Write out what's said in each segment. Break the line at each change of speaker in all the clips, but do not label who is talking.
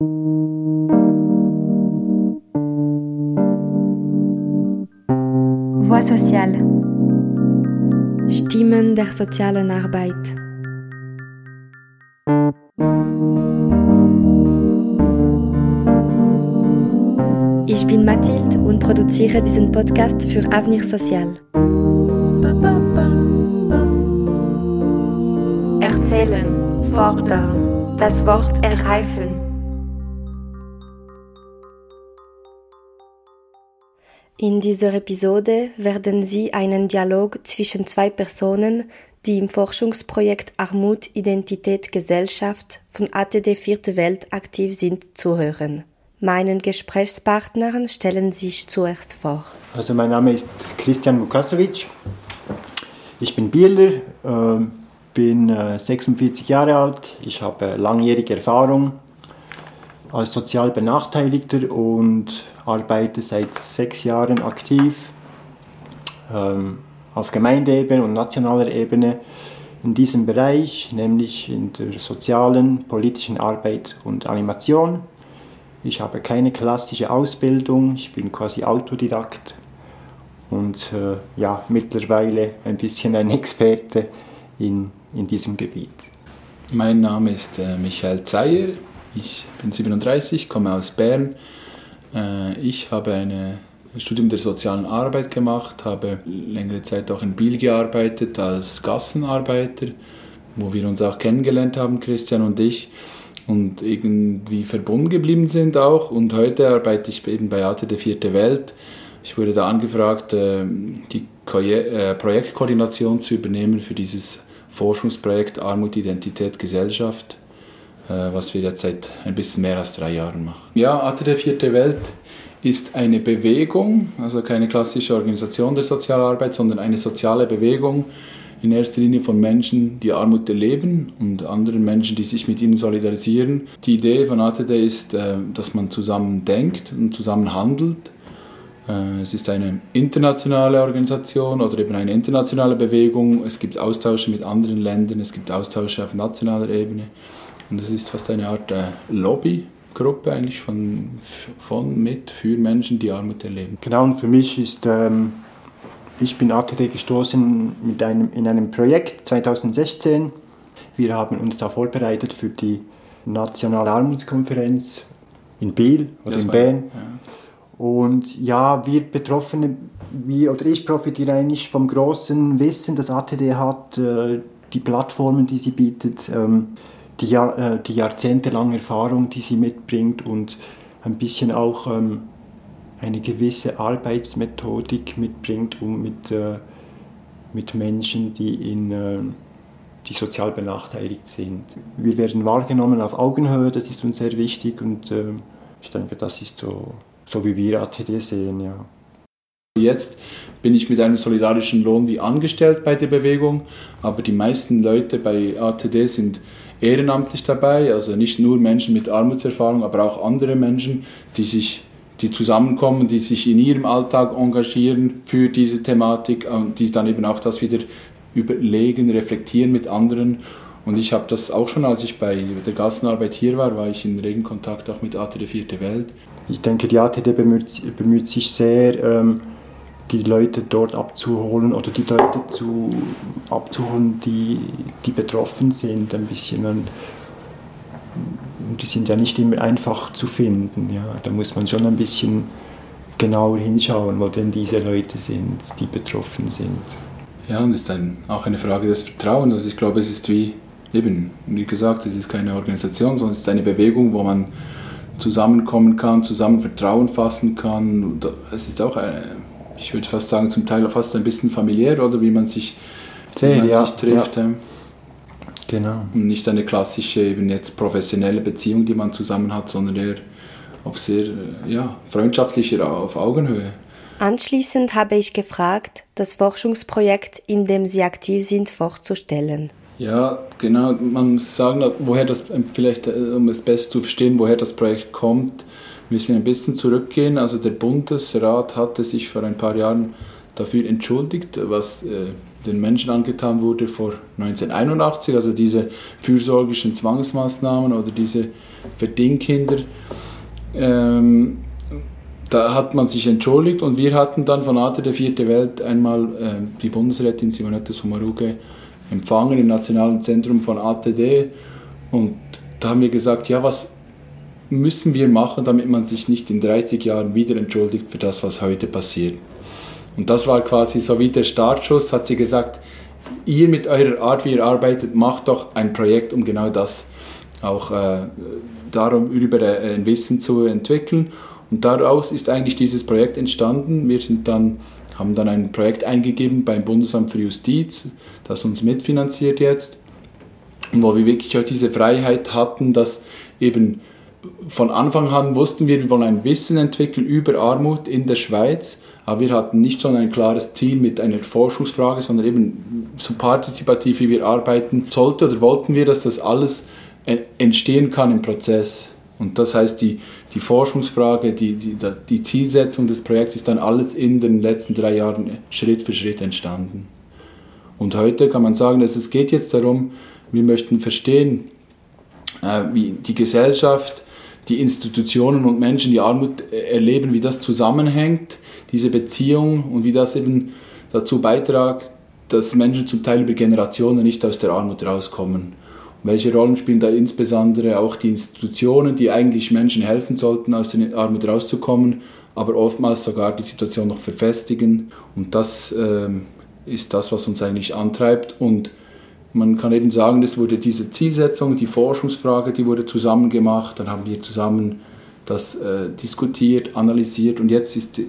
Voix sociale. Stimmen der sozialen Arbeit. Ich bin Mathilde und produziere diesen Podcast für Avenir Social.
Erzählen, fordern, das Wort ergreifen.
In dieser Episode werden Sie einen Dialog zwischen zwei Personen, die im Forschungsprojekt Armut, Identität, Gesellschaft von ATD Vierte Welt aktiv sind, zuhören. Meinen Gesprächspartnern stellen sich zuerst vor.
Also mein Name ist Christian Vukasovic. Ich bin Bieler, äh, bin äh, 46 Jahre alt. Ich habe langjährige Erfahrung als sozial Benachteiligter und arbeite seit sechs Jahren aktiv ähm, auf Gemeindeebene und nationaler Ebene in diesem Bereich, nämlich in der sozialen, politischen Arbeit und Animation. Ich habe keine klassische Ausbildung, ich bin quasi Autodidakt und äh, ja, mittlerweile ein bisschen ein Experte in, in diesem Gebiet.
Mein Name ist äh, Michael Zeyer, ich bin 37, komme aus Bern. Äh, ich habe ein Studium der sozialen Arbeit gemacht, habe längere Zeit auch in Biel gearbeitet als Gassenarbeiter, wo wir uns auch kennengelernt haben, Christian und ich, und irgendwie verbunden geblieben sind auch. Und heute arbeite ich eben bei AT der Vierte Welt. Ich wurde da angefragt, äh, die äh, Projektkoordination zu übernehmen für dieses Forschungsprojekt Armut, Identität, Gesellschaft äh, was wir jetzt seit ein bisschen mehr als drei Jahren machen. Ja, AT der Vierte Welt ist eine Bewegung, also keine klassische Organisation der Sozialarbeit, sondern eine soziale Bewegung, in erster Linie von Menschen, die Armut erleben und anderen Menschen, die sich mit ihnen solidarisieren. Die Idee von ATD ist, äh, dass man zusammen denkt und zusammen handelt. Äh, es ist eine internationale Organisation oder eben eine internationale Bewegung. Es gibt Austausche mit anderen Ländern, es gibt Austausche auf nationaler Ebene. Und es ist fast eine Art äh, Lobbygruppe eigentlich von, von, mit, für Menschen, die Armut erleben.
Genau, und für mich ist, ähm, ich bin ATD gestoßen mit einem, in einem Projekt 2016. Wir haben uns da vorbereitet für die Nationale Armutskonferenz in Biel oder das in Bern. Ja. Und ja, wir Betroffene, wie, oder ich profitiere eigentlich vom großen Wissen, das ATD hat, äh, die Plattformen, die sie bietet. Ähm, die, äh, die jahrzehntelange Erfahrung, die sie mitbringt und ein bisschen auch ähm, eine gewisse Arbeitsmethodik mitbringt, um mit, äh, mit Menschen, die, in, äh, die sozial benachteiligt sind. Wir werden wahrgenommen auf Augenhöhe, das ist uns sehr wichtig und äh, ich denke, das ist so, so wie wir ATD sehen. Ja.
Jetzt bin ich mit einem solidarischen Lohn wie angestellt bei der Bewegung, aber die meisten Leute bei ATD sind ehrenamtlich dabei, also nicht nur Menschen mit Armutserfahrung, aber auch andere Menschen, die sich die zusammenkommen, die sich in ihrem Alltag engagieren für diese Thematik und die dann eben auch das wieder überlegen, reflektieren mit anderen. Und ich habe das auch schon, als ich bei der Gassenarbeit hier war, war ich in regen Kontakt auch mit ATD Vierte Welt.
Ich denke, die ATD bemüht, bemüht sich sehr, ähm, die Leute dort abzuholen oder die Leute zu, abzuholen, die, die betroffen sind, ein bisschen. Und, die sind ja nicht immer einfach zu finden. Ja. Da muss man schon ein bisschen genauer hinschauen, wo denn diese Leute sind, die betroffen sind.
Ja, und es ist ein, auch eine Frage des Vertrauens. Also ich glaube, es ist wie eben, wie gesagt, es ist keine Organisation, sondern es ist eine Bewegung, wo man zusammenkommen kann, zusammen Vertrauen fassen kann. Es ist auch eine, ich würde fast sagen, zum Teil fast ein bisschen familiär, oder wie man sich, Sehr, wie man ja, sich trifft. Ja. Genau. Und nicht eine klassische, eben jetzt professionelle Beziehung, die man zusammen hat, sondern eher auf sehr ja, freundschaftlicher, auf Augenhöhe.
Anschließend habe ich gefragt, das Forschungsprojekt, in dem Sie aktiv sind, vorzustellen.
Ja, genau. Man muss sagen, woher das, vielleicht äh, um es besser zu verstehen, woher das Projekt kommt, müssen ein bisschen zurückgehen. Also der Bundesrat hatte sich vor ein paar Jahren dafür entschuldigt, was äh, den Menschen angetan wurde vor 1981, also diese fürsorglichen Zwangsmaßnahmen oder diese Verdingkinder. Ähm, da hat man sich entschuldigt und wir hatten dann von AT der Vierte Welt einmal äh, die Bundesrätin Simonetta Sommaruga empfangen im Nationalen Zentrum von ATD und da haben wir gesagt, ja, was müssen wir machen, damit man sich nicht in 30 Jahren wieder entschuldigt für das, was heute passiert. Und das war quasi so wie der Startschuss, hat sie gesagt, ihr mit eurer Art, wie ihr arbeitet, macht doch ein Projekt, um genau das auch äh, darum über äh, ein Wissen zu entwickeln. Und daraus ist eigentlich dieses Projekt entstanden. Wir sind dann, haben dann ein Projekt eingegeben beim Bundesamt für Justiz, das uns mitfinanziert jetzt, wo wir wirklich auch diese Freiheit hatten, dass eben von Anfang an wussten wir, wir wollen ein Wissen entwickeln über Armut in der Schweiz, aber wir hatten nicht schon ein klares Ziel mit einer Forschungsfrage, sondern eben so partizipativ, wie wir arbeiten sollte oder wollten wir, dass das alles entstehen kann im Prozess. Und das heißt, die, die Forschungsfrage, die, die, die Zielsetzung des Projekts ist dann alles in den letzten drei Jahren Schritt für Schritt entstanden. Und heute kann man sagen, dass es geht jetzt darum, wir möchten verstehen, äh, wie die Gesellschaft, die Institutionen und Menschen, die Armut erleben, wie das zusammenhängt, diese Beziehung und wie das eben dazu beiträgt, dass Menschen zum Teil über Generationen nicht aus der Armut rauskommen. Welche Rollen spielen da insbesondere auch die Institutionen, die eigentlich Menschen helfen sollten, aus der Armut rauszukommen, aber oftmals sogar die Situation noch verfestigen. Und das äh, ist das, was uns eigentlich antreibt. Und man kann eben sagen, es wurde diese Zielsetzung, die Forschungsfrage, die wurde zusammen gemacht. Dann haben wir zusammen das äh, diskutiert, analysiert und jetzt ist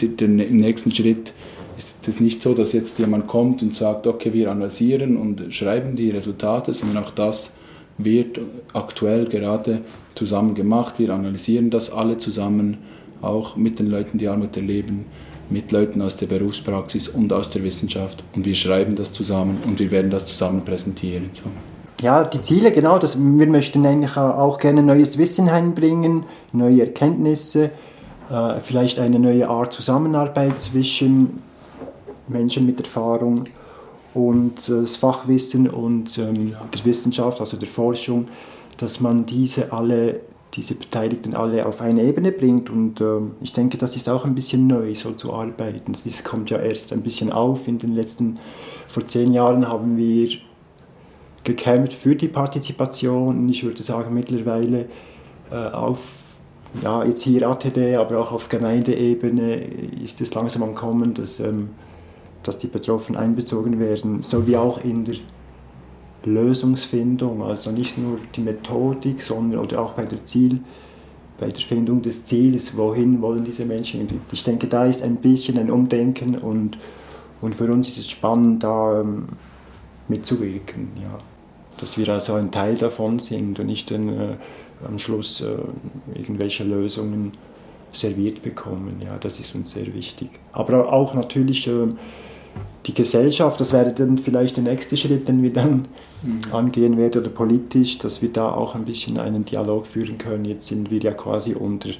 im nächsten Schritt ist es nicht so, dass jetzt jemand kommt und sagt, okay, wir analysieren und schreiben die Resultate, sondern auch das wird aktuell gerade zusammen gemacht. Wir analysieren das alle zusammen, auch mit den Leuten, die Armut erleben, mit Leuten aus der Berufspraxis und aus der Wissenschaft. Und wir schreiben das zusammen und wir werden das zusammen präsentieren. So.
Ja, die Ziele, genau. Das, wir möchten eigentlich auch gerne neues Wissen einbringen, neue Erkenntnisse, äh, vielleicht eine neue Art Zusammenarbeit zwischen Menschen mit Erfahrung und äh, das Fachwissen und ähm, der Wissenschaft, also der Forschung, dass man diese alle, diese Beteiligten alle auf eine Ebene bringt. Und ähm, ich denke, das ist auch ein bisschen neu, so zu arbeiten. Das kommt ja erst ein bisschen auf. In den letzten, vor zehn Jahren haben wir gekämpft für die Partizipation. Ich würde sagen, mittlerweile äh, auf ja, jetzt hier ATD, aber auch auf Gemeindeebene ist es langsam am Kommen, dass ähm, dass die Betroffenen einbezogen werden, sowie auch in der Lösungsfindung, also nicht nur die Methodik, sondern oder auch bei der Ziel, bei der Findung des Ziels, wohin wollen diese Menschen. Ich denke, da ist ein bisschen ein Umdenken und, und für uns ist es spannend, da ähm, mitzuwirken, ja. dass wir also ein Teil davon sind und nicht dann, äh, am Schluss äh, irgendwelche Lösungen serviert bekommen. Ja, das ist uns sehr wichtig. Aber auch natürlich äh, die Gesellschaft, das wäre dann vielleicht der nächste Schritt, den wir dann mhm. angehen werden, oder politisch, dass wir da auch ein bisschen einen Dialog führen können. Jetzt sind wir ja quasi unter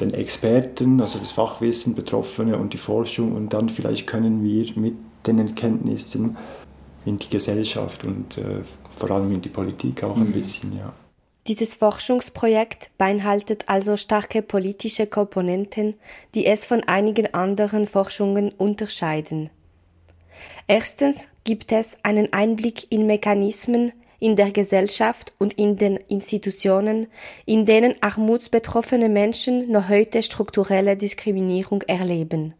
den Experten, also das Fachwissen, Betroffene und die Forschung und dann vielleicht können wir mit den Erkenntnissen in die Gesellschaft und äh, vor allem in die Politik auch mhm. ein bisschen, ja.
Dieses Forschungsprojekt beinhaltet also starke politische Komponenten, die es von einigen anderen Forschungen unterscheiden. Erstens gibt es einen Einblick in Mechanismen in der Gesellschaft und in den Institutionen, in denen armutsbetroffene Menschen noch heute strukturelle Diskriminierung erleben.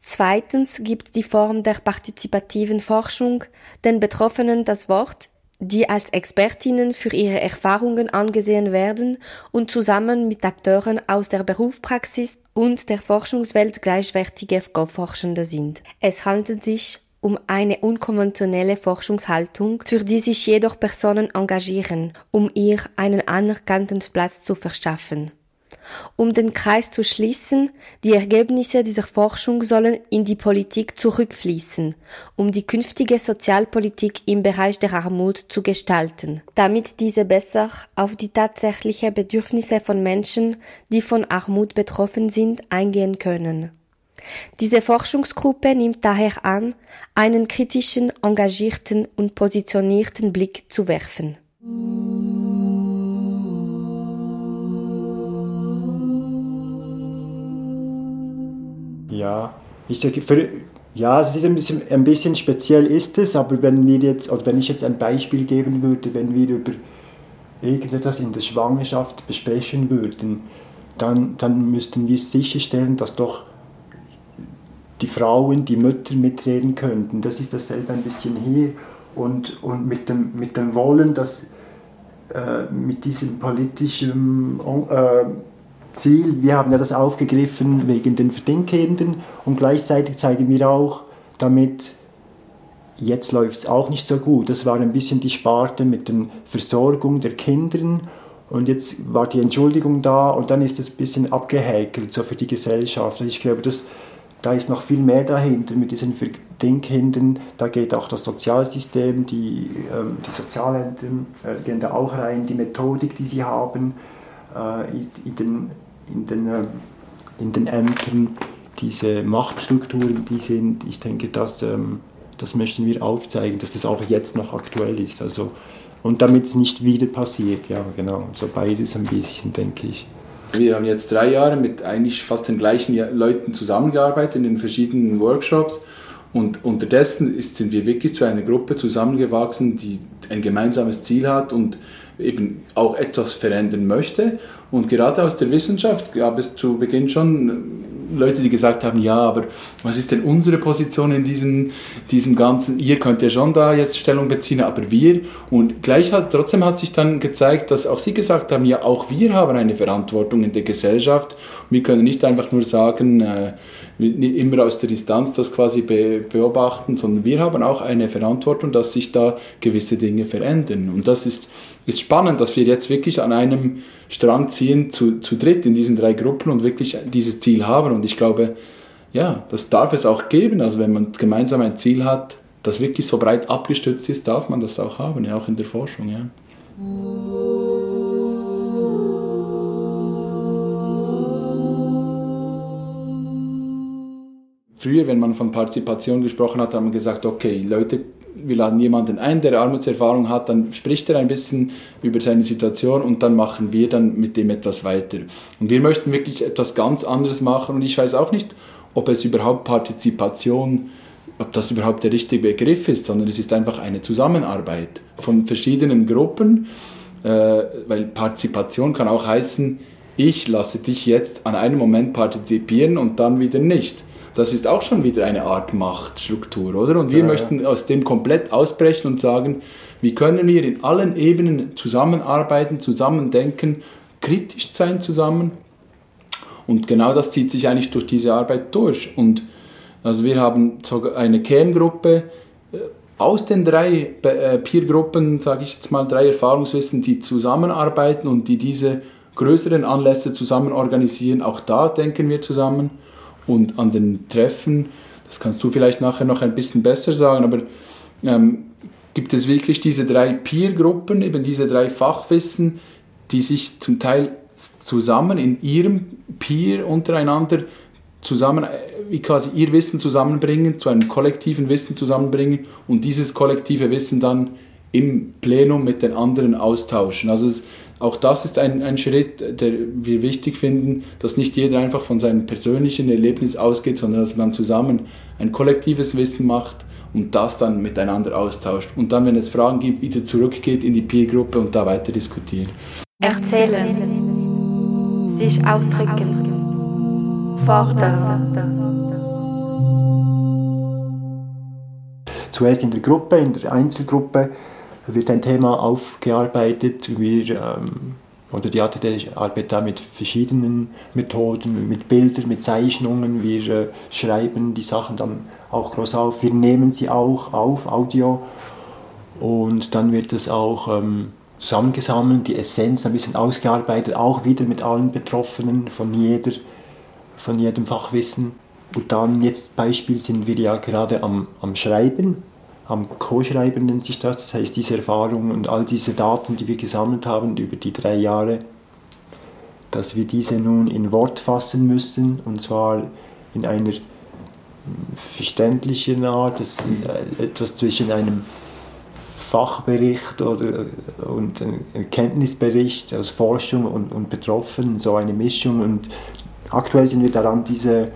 Zweitens gibt die Form der partizipativen Forschung den Betroffenen das Wort die als Expertinnen für ihre Erfahrungen angesehen werden und zusammen mit Akteuren aus der Berufspraxis und der Forschungswelt gleichwertige Forschende sind. Es handelt sich um eine unkonventionelle Forschungshaltung, für die sich jedoch Personen engagieren, um ihr einen anerkannten Platz zu verschaffen. Um den Kreis zu schließen, die Ergebnisse dieser Forschung sollen in die Politik zurückfließen, um die künftige Sozialpolitik im Bereich der Armut zu gestalten, damit diese besser auf die tatsächlichen Bedürfnisse von Menschen, die von Armut betroffen sind, eingehen können. Diese Forschungsgruppe nimmt daher an, einen kritischen, engagierten und positionierten Blick zu werfen.
Ja, ich für, ja, es ist ein bisschen, ein bisschen speziell ist es, aber wenn wir jetzt, oder wenn ich jetzt ein Beispiel geben würde, wenn wir über irgendetwas in der Schwangerschaft besprechen würden, dann, dann müssten wir sicherstellen, dass doch die Frauen, die Mütter mitreden könnten. Das ist dasselbe ein bisschen hier. Und, und mit, dem, mit dem Wollen, dass äh, mit diesem politischen äh, Ziel, wir haben ja das aufgegriffen wegen den Verdingkindern und gleichzeitig zeigen wir auch damit, jetzt läuft es auch nicht so gut. Das war ein bisschen die Sparte mit der Versorgung der Kinder und jetzt war die Entschuldigung da und dann ist es ein bisschen abgehäkelt so für die Gesellschaft. Ich glaube, das, da ist noch viel mehr dahinter mit diesen Verdingkindern. Da geht auch das Sozialsystem, die, ähm, die Sozialämter äh, gehen da auch rein, die Methodik, die sie haben äh, in, den, in, den, äh, in den Ämtern, diese Machtstrukturen, die sind, ich denke, das, ähm, das möchten wir aufzeigen, dass das auch jetzt noch aktuell ist. Also, und damit es nicht wieder passiert, ja, genau. So beides ein bisschen, denke ich.
Wir haben jetzt drei Jahre mit eigentlich fast den gleichen Leuten zusammengearbeitet in den verschiedenen Workshops. Und unterdessen ist, sind wir wirklich zu einer Gruppe zusammengewachsen, die ein gemeinsames Ziel hat und eben auch etwas verändern möchte. Und gerade aus der Wissenschaft gab es zu Beginn schon Leute, die gesagt haben, ja, aber was ist denn unsere Position in diesem, diesem Ganzen? Ihr könnt ja schon da jetzt Stellung beziehen, aber wir. Und gleich hat, trotzdem hat sich dann gezeigt, dass auch sie gesagt haben, ja, auch wir haben eine Verantwortung in der Gesellschaft. Wir können nicht einfach nur sagen, äh, immer aus der Distanz das quasi be beobachten, sondern wir haben auch eine Verantwortung, dass sich da gewisse Dinge verändern. Und das ist, ist spannend, dass wir jetzt wirklich an einem Strang ziehen, zu, zu dritt in diesen drei Gruppen und wirklich dieses Ziel haben. Und ich glaube, ja, das darf es auch geben. Also wenn man gemeinsam ein Ziel hat, das wirklich so breit abgestützt ist, darf man das auch haben, ja, auch in der Forschung. Ja. Früher, wenn man von Partizipation gesprochen hat, hat man gesagt, okay, Leute wir laden jemanden ein, der Armutserfahrung hat, dann spricht er ein bisschen über seine Situation und dann machen wir dann mit dem etwas weiter. Und wir möchten wirklich etwas ganz anderes machen und ich weiß auch nicht, ob es überhaupt Partizipation, ob das überhaupt der richtige Begriff ist, sondern es ist einfach eine Zusammenarbeit von verschiedenen Gruppen, äh, weil Partizipation kann auch heißen, ich lasse dich jetzt an einem Moment partizipieren und dann wieder nicht das ist auch schon wieder eine Art Machtstruktur, oder? Und wir ja, möchten aus dem komplett ausbrechen und sagen, wie können wir in allen Ebenen zusammenarbeiten, zusammendenken, kritisch sein zusammen. Und genau das zieht sich eigentlich durch diese Arbeit durch. Und also wir haben sogar eine Kerngruppe äh, aus den drei äh, Peer-Gruppen, sage ich jetzt mal, drei Erfahrungswissen, die zusammenarbeiten und die diese größeren Anlässe zusammen organisieren. Auch da denken wir zusammen und an den Treffen, das kannst du vielleicht nachher noch ein bisschen besser sagen, aber ähm, gibt es wirklich diese drei Peer-Gruppen, eben diese drei Fachwissen, die sich zum Teil zusammen in ihrem Peer untereinander zusammen, äh, wie quasi ihr Wissen zusammenbringen, zu einem kollektiven Wissen zusammenbringen und dieses kollektive Wissen dann im Plenum mit den anderen austauschen. Also es, auch das ist ein, ein Schritt, der wir wichtig finden, dass nicht jeder einfach von seinem persönlichen Erlebnis ausgeht, sondern dass man zusammen ein kollektives Wissen macht und das dann miteinander austauscht. Und dann, wenn es Fragen gibt, wieder zurückgeht in die Peer-Gruppe und da weiter diskutiert.
Erzählen. Sich ausdrücken. Fordern.
Zuerst in der Gruppe, in der Einzelgruppe wird ein Thema aufgearbeitet. Wir, ähm, oder die ATD arbeitet da mit verschiedenen Methoden, mit Bildern, mit Zeichnungen. Wir äh, schreiben die Sachen dann auch groß auf. Wir nehmen sie auch auf, Audio. Und dann wird es auch ähm, zusammengesammelt, die Essenz ein bisschen ausgearbeitet, auch wieder mit allen Betroffenen von, jeder, von jedem Fachwissen. Und dann jetzt Beispiel sind wir ja gerade am, am Schreiben am Co-Schreiben nennt sich das. Das heißt, diese Erfahrungen und all diese Daten, die wir gesammelt haben über die drei Jahre, dass wir diese nun in Wort fassen müssen und zwar in einer verständlichen Art, das ist etwas zwischen einem Fachbericht oder, und einem Kenntnisbericht aus Forschung und, und Betroffenen, so eine Mischung. Und aktuell sind wir daran, diese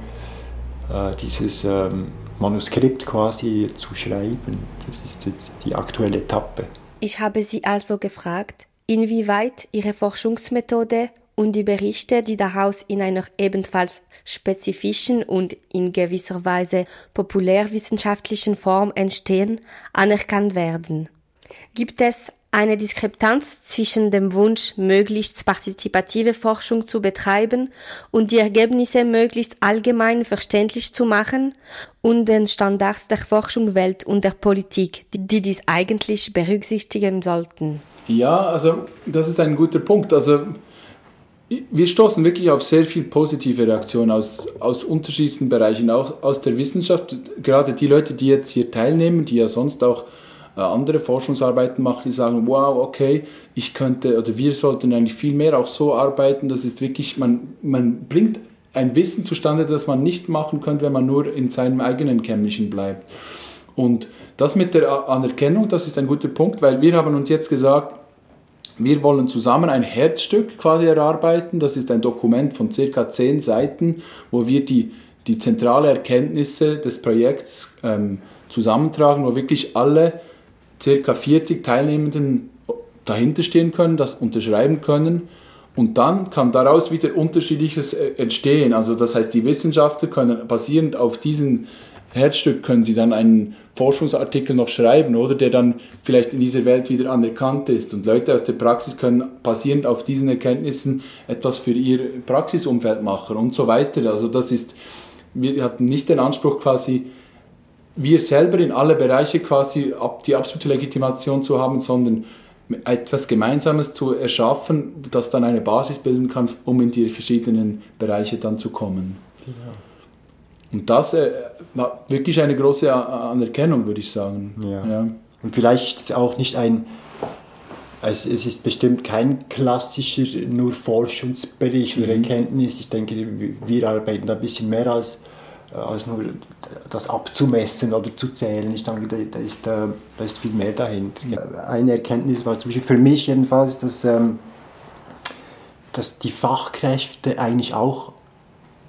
äh, dieses ähm, Manuskript quasi zu schreiben. Das ist jetzt die aktuelle Etappe.
Ich habe Sie also gefragt, inwieweit Ihre Forschungsmethode und die Berichte, die daraus in einer ebenfalls spezifischen und in gewisser Weise populärwissenschaftlichen Form entstehen, anerkannt werden. Gibt es eine Diskrepanz zwischen dem Wunsch, möglichst partizipative Forschung zu betreiben und die Ergebnisse möglichst allgemein verständlich zu machen und den Standards der Forschungswelt und der Politik, die dies eigentlich berücksichtigen sollten.
Ja, also das ist ein guter Punkt. Also wir stoßen wirklich auf sehr viel positive Reaktionen aus, aus unterschiedlichsten Bereichen, auch aus der Wissenschaft. Gerade die Leute, die jetzt hier teilnehmen, die ja sonst auch andere Forschungsarbeiten machen, die sagen, wow, okay, ich könnte oder wir sollten eigentlich viel mehr auch so arbeiten. Das ist wirklich, man, man bringt ein Wissen zustande, das man nicht machen könnte, wenn man nur in seinem eigenen Kämmerchen bleibt. Und das mit der Anerkennung, das ist ein guter Punkt, weil wir haben uns jetzt gesagt, wir wollen zusammen ein Herzstück quasi erarbeiten. Das ist ein Dokument von circa zehn Seiten, wo wir die, die zentrale Erkenntnisse des Projekts ähm, zusammentragen, wo wirklich alle circa 40 Teilnehmenden dahinter stehen können, das unterschreiben können. Und dann kann daraus wieder unterschiedliches äh, entstehen. Also das heißt, die Wissenschaftler können basierend auf diesem Herzstück können sie dann einen Forschungsartikel noch schreiben, oder der dann vielleicht in dieser Welt wieder anerkannt ist. Und Leute aus der Praxis können basierend auf diesen Erkenntnissen etwas für ihr Praxisumfeld machen und so weiter. Also das ist, wir hatten nicht den Anspruch quasi, wir selber in alle Bereiche quasi die absolute Legitimation zu haben, sondern etwas Gemeinsames zu erschaffen, das dann eine Basis bilden kann, um in die verschiedenen Bereiche dann zu kommen. Genau. Und das äh, war wirklich eine große Anerkennung, würde ich sagen.
Ja. ja. Und vielleicht ist es auch nicht ein, also es ist bestimmt kein klassischer nur Forschungsbericht oder mhm. Erkenntnis. Ich denke, wir arbeiten da ein bisschen mehr als, als nur das abzumessen oder zu zählen. Ich denke, da ist, da ist viel mehr dahinter. Eine Erkenntnis war zum Beispiel für mich jedenfalls, dass, ähm, dass die Fachkräfte eigentlich auch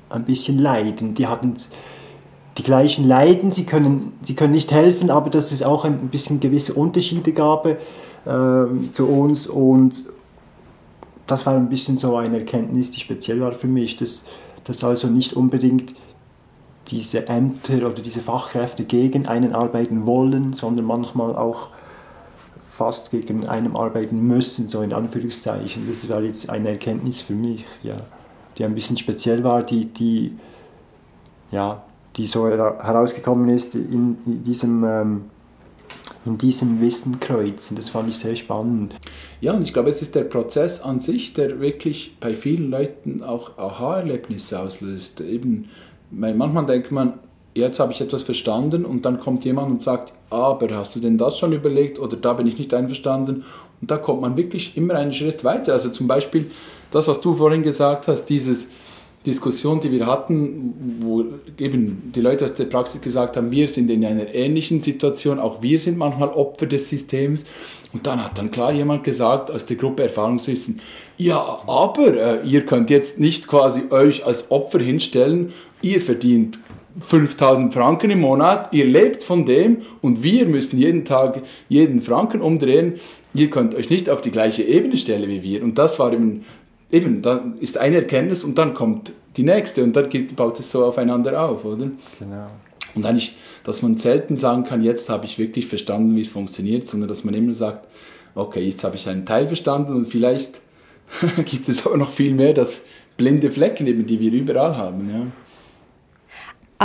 ein bisschen leiden. Die hatten die gleichen Leiden, sie können, sie können nicht helfen, aber dass es auch ein bisschen gewisse Unterschiede gab äh, zu uns und das war ein bisschen so eine Erkenntnis, die speziell war für mich, dass, dass also nicht unbedingt diese Ämter oder diese Fachkräfte gegen einen arbeiten wollen, sondern manchmal auch fast gegen einen arbeiten müssen, so in Anführungszeichen. Das war jetzt eine Erkenntnis für mich, ja die ein bisschen speziell war, die, die, ja, die so herausgekommen ist in, diesem, ähm, in diesem Wissen kreuzen. Das fand ich sehr spannend.
Ja, und ich glaube, es ist der Prozess an sich, der wirklich bei vielen Leuten auch Aha-Erlebnisse auslöst. Eben, weil manchmal denkt man, jetzt habe ich etwas verstanden und dann kommt jemand und sagt, aber hast du denn das schon überlegt oder da bin ich nicht einverstanden und da kommt man wirklich immer einen Schritt weiter. Also zum Beispiel das, was du vorhin gesagt hast, diese Diskussion, die wir hatten, wo eben die Leute aus der Praxis gesagt haben, wir sind in einer ähnlichen Situation, auch wir sind manchmal Opfer des Systems. Und dann hat dann klar jemand gesagt aus der Gruppe Erfahrungswissen, ja, aber äh, ihr könnt jetzt nicht quasi euch als Opfer hinstellen, ihr verdient 5000 Franken im Monat, ihr lebt von dem und wir müssen jeden Tag jeden Franken umdrehen. Ihr könnt euch nicht auf die gleiche Ebene stellen wie wir. Und das war eben eben, da ist eine Erkenntnis und dann kommt die nächste und dann baut es so aufeinander auf, oder? Genau. Und eigentlich, dass man selten sagen kann, jetzt habe ich wirklich verstanden, wie es funktioniert, sondern dass man immer sagt, okay, jetzt habe ich einen Teil verstanden und vielleicht gibt es auch noch viel mehr, das blinde Flecken, eben, die wir überall haben. Ja.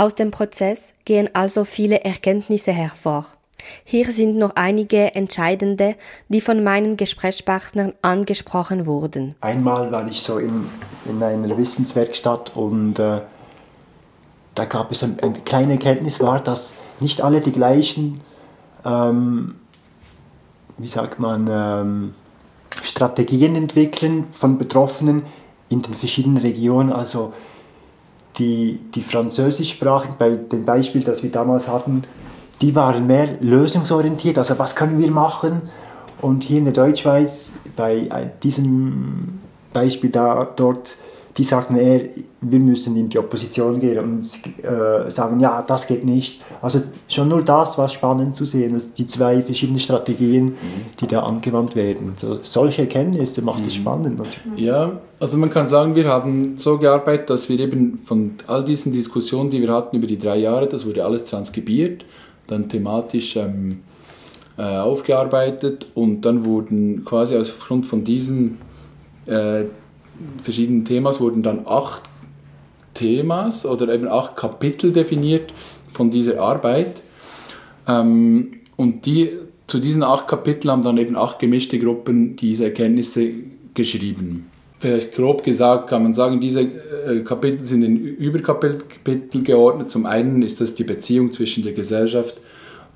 Aus dem Prozess gehen also viele Erkenntnisse hervor. Hier sind noch einige entscheidende, die von meinen Gesprächspartnern angesprochen wurden.
Einmal war ich so in, in einer Wissenswerkstatt und äh, da gab es ein, eine kleine Erkenntnis, war, dass nicht alle die gleichen, ähm, wie sagt man, ähm, Strategien entwickeln von Betroffenen in den verschiedenen Regionen. Also die, die Französischsprachigen, bei dem Beispiel, das wir damals hatten, die waren mehr lösungsorientiert, also was können wir machen? Und hier in der Deutschschweiz, bei diesem Beispiel da, dort, die sagten eher, wir müssen in die Opposition gehen und äh, sagen, ja, das geht nicht. Also schon nur das war spannend zu sehen, dass die zwei verschiedenen Strategien, mhm. die da angewandt werden. So, solche Erkenntnisse macht es mhm. spannend.
Ja, also man kann sagen, wir haben so gearbeitet, dass wir eben von all diesen Diskussionen, die wir hatten über die drei Jahre, das wurde alles transkribiert, dann thematisch ähm, äh, aufgearbeitet und dann wurden quasi aufgrund von diesen äh, verschiedenen Themas wurden dann acht Themas oder eben acht Kapitel definiert von dieser Arbeit. Ähm, und die, zu diesen acht Kapiteln haben dann eben acht gemischte Gruppen diese Erkenntnisse geschrieben. Vielleicht grob gesagt kann man sagen, diese äh, Kapitel sind in Überkapitel geordnet. Zum einen ist das die Beziehung zwischen der Gesellschaft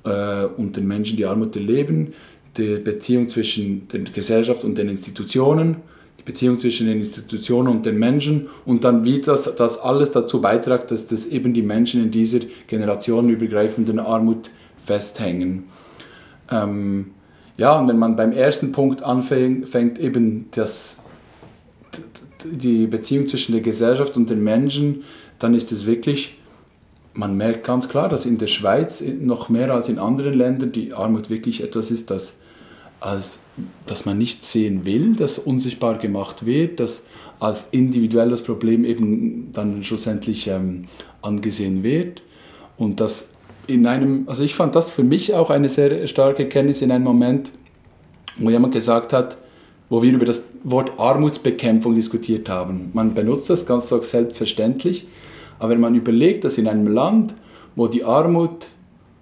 äh, und den Menschen, die Armut erleben, die Beziehung zwischen der Gesellschaft und den Institutionen Beziehung zwischen den Institutionen und den Menschen und dann wie das, das alles dazu beiträgt, dass das eben die Menschen in dieser generationenübergreifenden Armut festhängen. Ähm, ja, und wenn man beim ersten Punkt anfängt, eben das, die Beziehung zwischen der Gesellschaft und den Menschen, dann ist es wirklich, man merkt ganz klar, dass in der Schweiz noch mehr als in anderen Ländern die Armut wirklich etwas ist, das als dass man nicht sehen will, dass unsichtbar gemacht wird, dass als individuelles Problem eben dann schlussendlich ähm, angesehen wird. Und das in einem, also ich fand das für mich auch eine sehr starke Kenntnis in einem Moment, wo jemand gesagt hat, wo wir über das Wort Armutsbekämpfung diskutiert haben. Man benutzt das ganz selbstverständlich, aber wenn man überlegt, dass in einem Land, wo die Armut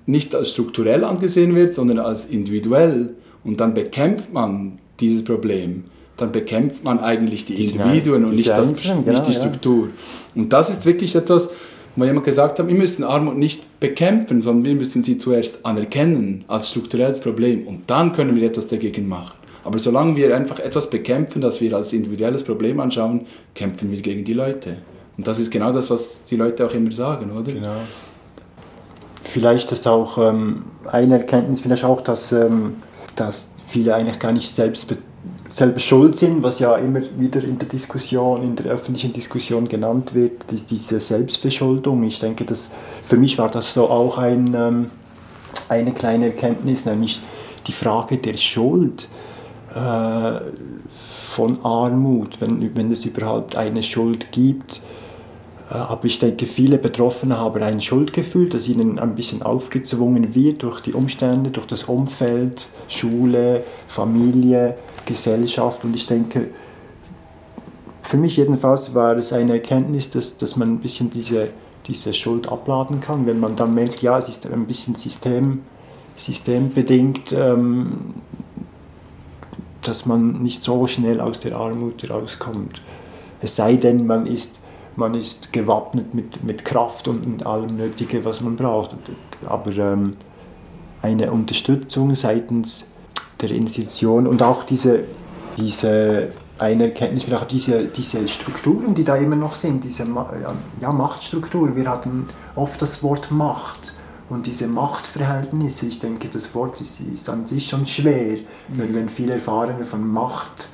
nicht als strukturell angesehen wird, sondern als individuell, und dann bekämpft man dieses Problem, dann bekämpft man eigentlich die, die Individuen und nicht, das, Einzelnen, genau, nicht die Struktur. Ja. Und das ist wirklich etwas, wo jemand gesagt hat, wir müssen Armut nicht bekämpfen, sondern wir müssen sie zuerst anerkennen als strukturelles Problem und dann können wir etwas dagegen machen. Aber solange wir einfach etwas bekämpfen, das wir als individuelles Problem anschauen, kämpfen wir gegen die Leute. Und das ist genau das, was die Leute auch immer sagen, oder? Genau.
Vielleicht ist auch ähm, eine Erkenntnis, vielleicht auch, dass ähm, dass viele eigentlich gar nicht selbst, selber schuld sind, was ja immer wieder in der Diskussion, in der öffentlichen Diskussion genannt wird, die, diese Selbstverschuldung. Ich denke, dass für mich war das so auch ein, ähm, eine kleine Erkenntnis, nämlich die Frage der Schuld äh, von Armut, wenn, wenn es überhaupt eine Schuld gibt äh, aber ich denke, viele Betroffene haben ein Schuldgefühl, das ihnen ein bisschen aufgezwungen wird durch die Umstände, durch das Umfeld, Schule, Familie, Gesellschaft. Und ich denke, für mich jedenfalls war es eine Erkenntnis, dass, dass man ein bisschen diese, diese Schuld abladen kann, wenn man dann merkt, ja, es ist ein bisschen System, systembedingt, ähm, dass man nicht so schnell aus der Armut rauskommt. Es sei denn, man ist man ist gewappnet mit, mit Kraft und, und allem Nötigen, was man braucht. Aber ähm, eine Unterstützung seitens der Institution und auch diese, diese eine Erkenntnis, vielleicht diese, diese Strukturen, die da immer noch sind, diese ja, Machtstrukturen. Wir hatten oft das Wort Macht und diese Machtverhältnisse. Ich denke, das Wort ist, ist an sich schon schwer, mhm. wenn, wenn viele Erfahrene von Macht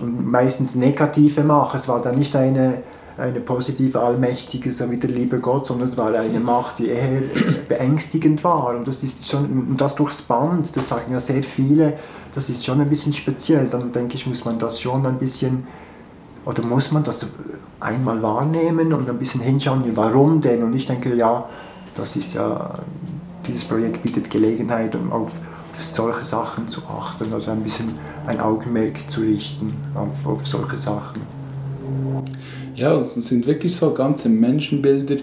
meistens negative Macht. Es war dann nicht eine, eine positive, allmächtige, so wie der liebe Gott, sondern es war eine Macht, die eher beängstigend war. Und das ist schon, und das durchs Band, das sagen ja sehr viele, das ist schon ein bisschen speziell. Dann denke ich, muss man das schon ein bisschen, oder muss man das einmal wahrnehmen und ein bisschen hinschauen, warum denn? Und ich denke, ja, das ist ja, dieses Projekt bietet Gelegenheit, um auf auf solche Sachen zu achten, also ein bisschen ein Augenmerk zu richten auf, auf solche Sachen.
Ja, es sind wirklich so ganze Menschenbilder,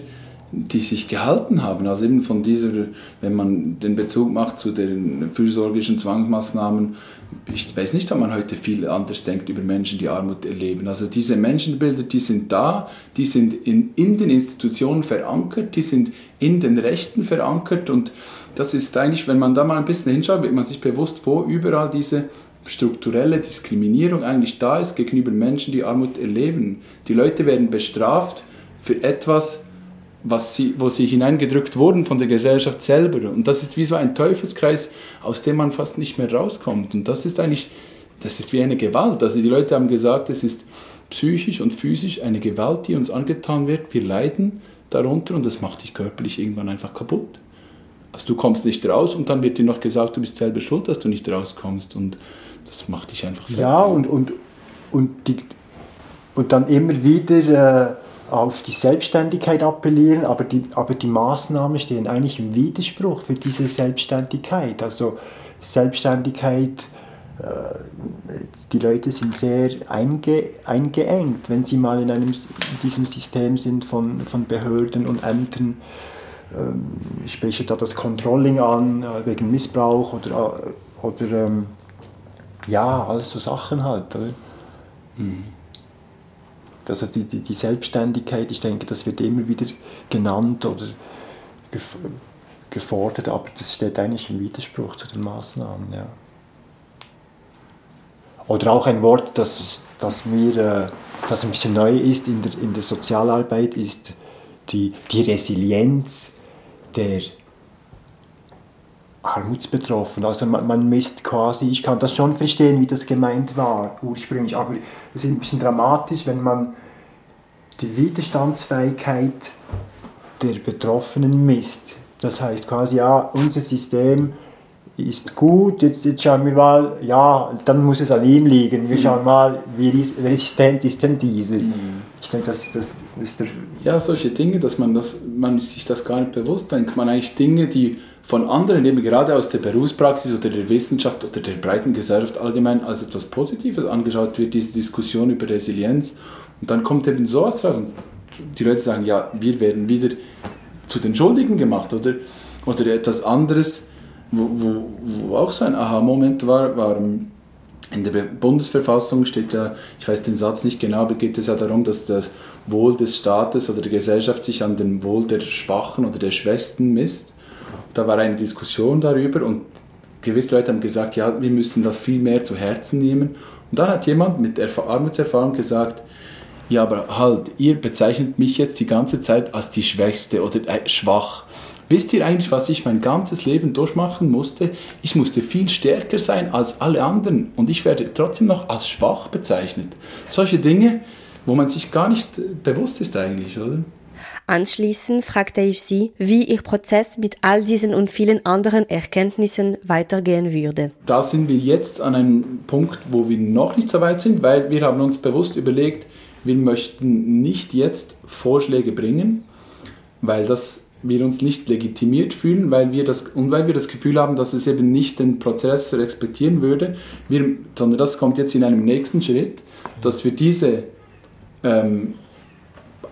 die sich gehalten haben. Also eben von dieser, wenn man den Bezug macht zu den fürsorglichen Zwangsmaßnahmen, ich weiß nicht, ob man heute viel anders denkt über Menschen, die Armut erleben. Also diese Menschenbilder, die sind da, die sind in, in den Institutionen verankert, die sind in den Rechten verankert und das ist eigentlich, wenn man da mal ein bisschen hinschaut, wird man sich bewusst, wo überall diese strukturelle Diskriminierung eigentlich da ist gegenüber Menschen, die Armut erleben. Die Leute werden bestraft für etwas, was sie, wo sie hineingedrückt wurden von der Gesellschaft selber. Und das ist wie so ein Teufelskreis, aus dem man fast nicht mehr rauskommt. Und das ist eigentlich, das ist wie eine Gewalt. Also die Leute haben gesagt, es ist psychisch und physisch eine Gewalt, die uns angetan wird. Wir leiden darunter und das macht dich körperlich irgendwann einfach kaputt. Also du kommst nicht raus und dann wird dir noch gesagt, du bist selber schuld, dass du nicht rauskommst und das macht dich einfach
fertig. Ja, und, und, und, die, und dann immer wieder äh, auf die Selbstständigkeit appellieren, aber die, aber die Maßnahmen stehen eigentlich im Widerspruch für diese Selbstständigkeit. Also Selbstständigkeit, äh, die Leute sind sehr einge, eingeengt, wenn sie mal in, einem, in diesem System sind von, von Behörden und Ämtern. Ähm, spreche da das Controlling an, äh, wegen Missbrauch oder, äh, oder ähm, ja, alles so Sachen halt. Oder? Mhm. Also die, die, die Selbstständigkeit, ich denke, das wird immer wieder genannt oder gefordert, aber das steht eigentlich im Widerspruch zu den Maßnahmen. Ja. Oder auch ein Wort, das, das mir äh, das ein bisschen neu ist in der, in der Sozialarbeit, ist die, die Resilienz der Armutsbetroffenen. Also man, man misst quasi, ich kann das schon verstehen, wie das gemeint war ursprünglich, aber es ist ein bisschen dramatisch, wenn man die Widerstandsfähigkeit der Betroffenen misst. Das heißt quasi, ja, unser System ist gut, jetzt, jetzt schauen wir mal, ja, dann muss es an ihm liegen. Wir mhm. schauen mal, wie resistent ist denn dieser. Mhm. Ich denke, das, das ist der...
Ja, solche Dinge, dass man, das, man sich das gar nicht bewusst denkt. Man eigentlich Dinge, die von anderen, eben gerade aus der Berufspraxis oder der Wissenschaft oder der breiten Gesellschaft allgemein als etwas Positives angeschaut wird, diese Diskussion über Resilienz. Und dann kommt eben sowas raus und die Leute sagen, ja, wir werden wieder zu den Schuldigen gemacht oder, oder etwas anderes wo, wo, auch so ein Aha-Moment war, war in der Bundesverfassung steht ja, ich weiß den Satz nicht genau, aber geht es ja darum, dass das Wohl des Staates oder der Gesellschaft sich an dem Wohl der Schwachen oder der Schwächsten misst. Da war eine Diskussion darüber und gewisse Leute haben gesagt, ja, wir müssen das viel mehr zu Herzen nehmen. Und dann hat jemand mit Armutserfahrung gesagt, ja, aber halt, ihr bezeichnet mich jetzt die ganze Zeit als die Schwächste oder äh, schwach. Wisst ihr eigentlich, was ich mein ganzes Leben durchmachen musste? Ich musste viel stärker sein als alle anderen und ich werde trotzdem noch als schwach bezeichnet. Solche Dinge, wo man sich gar nicht bewusst ist eigentlich, oder?
Anschließend fragte ich sie, wie ihr Prozess mit all diesen und vielen anderen Erkenntnissen weitergehen würde.
Da sind wir jetzt an einem Punkt, wo wir noch nicht so weit sind, weil wir haben uns bewusst überlegt, wir möchten nicht jetzt Vorschläge bringen, weil das wir uns nicht legitimiert fühlen, weil wir das, und weil wir das Gefühl haben, dass es eben nicht den Prozess respektieren würde, wir, sondern das kommt jetzt in einem nächsten Schritt, dass wir diese, ähm,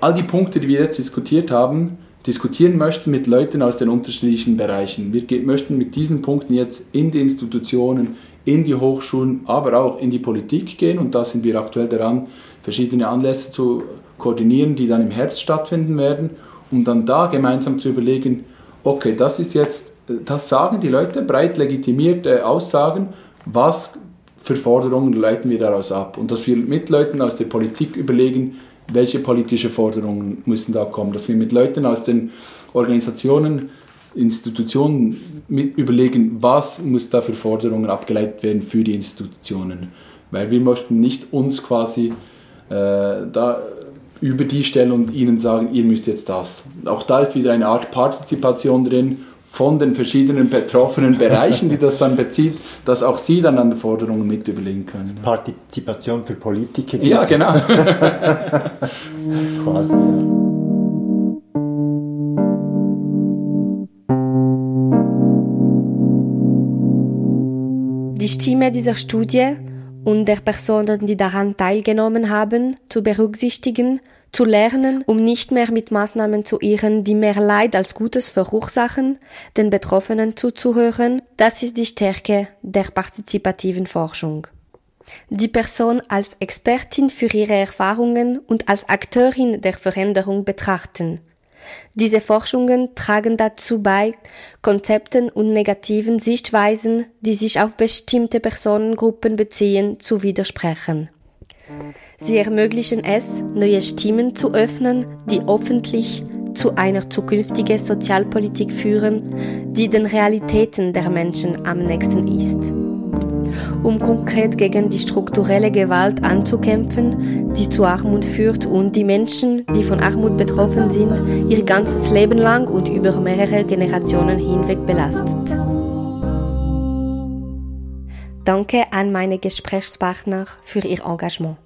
all die Punkte, die wir jetzt diskutiert haben, diskutieren möchten mit Leuten aus den unterschiedlichen Bereichen. Wir möchten mit diesen Punkten jetzt in die Institutionen, in die Hochschulen, aber auch in die Politik gehen. Und da sind wir aktuell daran, verschiedene Anlässe zu koordinieren, die dann im Herbst stattfinden werden um dann da gemeinsam zu überlegen, okay, das ist jetzt, das sagen die Leute, breit legitimierte Aussagen, was für Forderungen leiten wir daraus ab? Und dass wir mit Leuten aus der Politik überlegen, welche politische Forderungen müssen da kommen, dass wir mit Leuten aus den Organisationen, Institutionen mit überlegen, was muss da für Forderungen abgeleitet werden für die Institutionen. Weil wir möchten nicht uns quasi äh, da über die stellen und ihnen sagen, ihr müsst jetzt das. Auch da ist wieder eine Art Partizipation drin von den verschiedenen betroffenen Bereichen, die das dann bezieht, dass auch sie dann an den Forderungen mit überlegen können.
Partizipation für Politiker.
Ja, genau. Quasi.
Die Stimme dieser Studie und der Personen, die daran teilgenommen haben, zu berücksichtigen, zu lernen, um nicht mehr mit Maßnahmen zu irren, die mehr Leid als Gutes verursachen, den Betroffenen zuzuhören, das ist die Stärke der partizipativen Forschung. Die Person als Expertin für ihre Erfahrungen und als Akteurin der Veränderung betrachten – diese Forschungen tragen dazu bei, Konzepten und negativen Sichtweisen, die sich auf bestimmte Personengruppen beziehen, zu widersprechen. Sie ermöglichen es, neue Stimmen zu öffnen, die öffentlich zu einer zukünftigen Sozialpolitik führen, die den Realitäten der Menschen am nächsten ist. Um konkret gegen die strukturelle Gewalt anzukämpfen, die zu Armut führt und die Menschen, die von Armut betroffen sind, ihr ganzes Leben lang und über mehrere Generationen hinweg belastet. Danke an meine Gesprächspartner für ihr Engagement.